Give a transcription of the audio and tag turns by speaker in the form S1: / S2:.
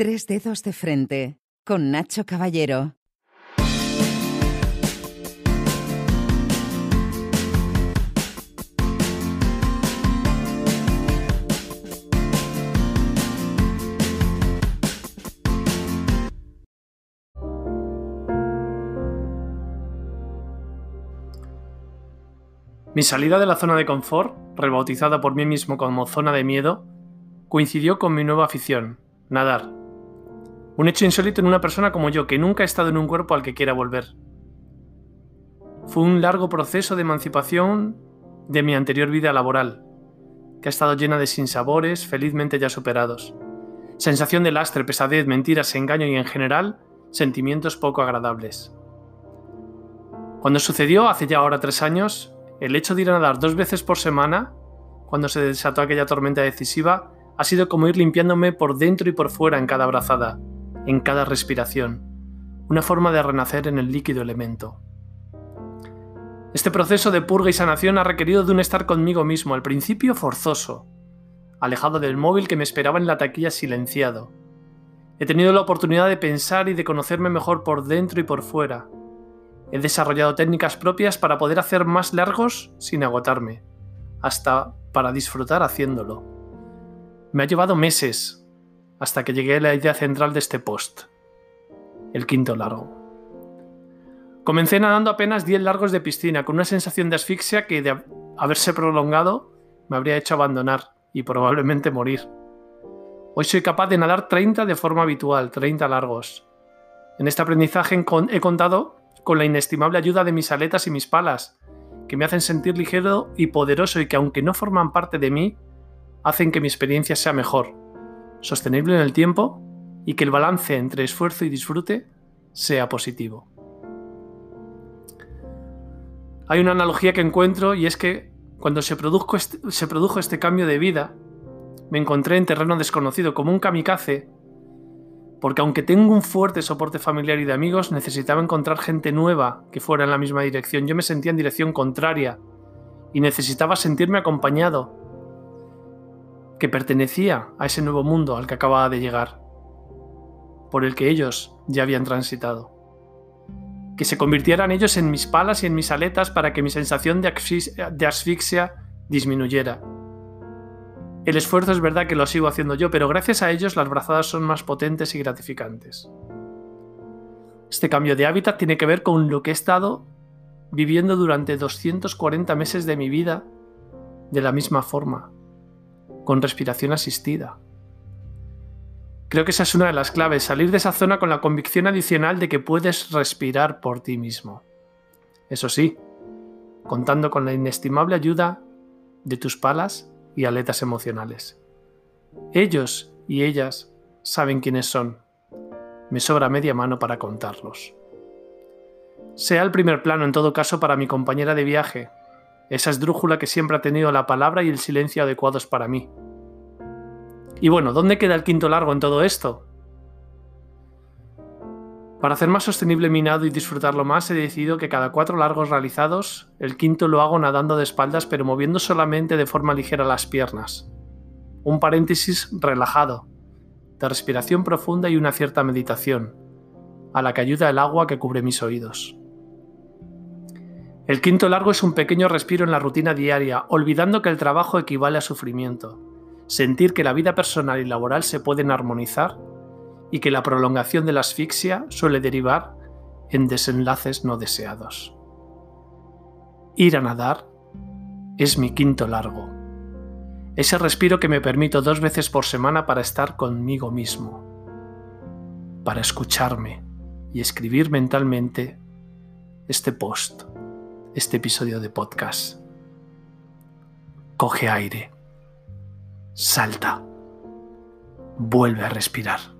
S1: Tres dedos de frente con Nacho Caballero.
S2: Mi salida de la zona de confort, rebautizada por mí mismo como zona de miedo, coincidió con mi nueva afición, nadar. Un hecho insólito en una persona como yo, que nunca ha estado en un cuerpo al que quiera volver. Fue un largo proceso de emancipación de mi anterior vida laboral, que ha estado llena de sinsabores felizmente ya superados. Sensación de lastre, pesadez, mentiras, engaño y en general, sentimientos poco agradables. Cuando sucedió, hace ya ahora tres años, el hecho de ir a nadar dos veces por semana, cuando se desató aquella tormenta decisiva, ha sido como ir limpiándome por dentro y por fuera en cada abrazada, en cada respiración, una forma de renacer en el líquido elemento. Este proceso de purga y sanación ha requerido de un estar conmigo mismo, al principio forzoso, alejado del móvil que me esperaba en la taquilla silenciado. He tenido la oportunidad de pensar y de conocerme mejor por dentro y por fuera, He desarrollado técnicas propias para poder hacer más largos sin agotarme, hasta para disfrutar haciéndolo. Me ha llevado meses hasta que llegué a la idea central de este post, el quinto largo. Comencé nadando apenas 10 largos de piscina, con una sensación de asfixia que de haberse prolongado me habría hecho abandonar y probablemente morir. Hoy soy capaz de nadar 30 de forma habitual, 30 largos. En este aprendizaje he contado con la inestimable ayuda de mis aletas y mis palas, que me hacen sentir ligero y poderoso y que aunque no forman parte de mí, hacen que mi experiencia sea mejor, sostenible en el tiempo y que el balance entre esfuerzo y disfrute sea positivo. Hay una analogía que encuentro y es que cuando se produjo este, se produjo este cambio de vida, me encontré en terreno desconocido como un kamikaze porque aunque tengo un fuerte soporte familiar y de amigos, necesitaba encontrar gente nueva que fuera en la misma dirección. Yo me sentía en dirección contraria y necesitaba sentirme acompañado, que pertenecía a ese nuevo mundo al que acababa de llegar, por el que ellos ya habían transitado. Que se convirtieran ellos en mis palas y en mis aletas para que mi sensación de asfixia disminuyera el esfuerzo es verdad que lo sigo haciendo yo, pero gracias a ellos las brazadas son más potentes y gratificantes. Este cambio de hábitat tiene que ver con lo que he estado viviendo durante 240 meses de mi vida de la misma forma, con respiración asistida. Creo que esa es una de las claves, salir de esa zona con la convicción adicional de que puedes respirar por ti mismo. Eso sí, contando con la inestimable ayuda de tus palas y aletas emocionales. Ellos y ellas saben quiénes son. Me sobra media mano para contarlos. Sea el primer plano en todo caso para mi compañera de viaje, esa esdrújula que siempre ha tenido la palabra y el silencio adecuados para mí. Y bueno, ¿dónde queda el quinto largo en todo esto? Para hacer más sostenible mi nado y disfrutarlo más, he decidido que cada cuatro largos realizados, el quinto lo hago nadando de espaldas pero moviendo solamente de forma ligera las piernas. Un paréntesis relajado, de respiración profunda y una cierta meditación, a la que ayuda el agua que cubre mis oídos. El quinto largo es un pequeño respiro en la rutina diaria, olvidando que el trabajo equivale a sufrimiento. Sentir que la vida personal y laboral se pueden armonizar y que la prolongación de la asfixia suele derivar en desenlaces no deseados. Ir a nadar es mi quinto largo. Ese respiro que me permito dos veces por semana para estar conmigo mismo, para escucharme y escribir mentalmente este post, este episodio de podcast. Coge aire, salta, vuelve a respirar.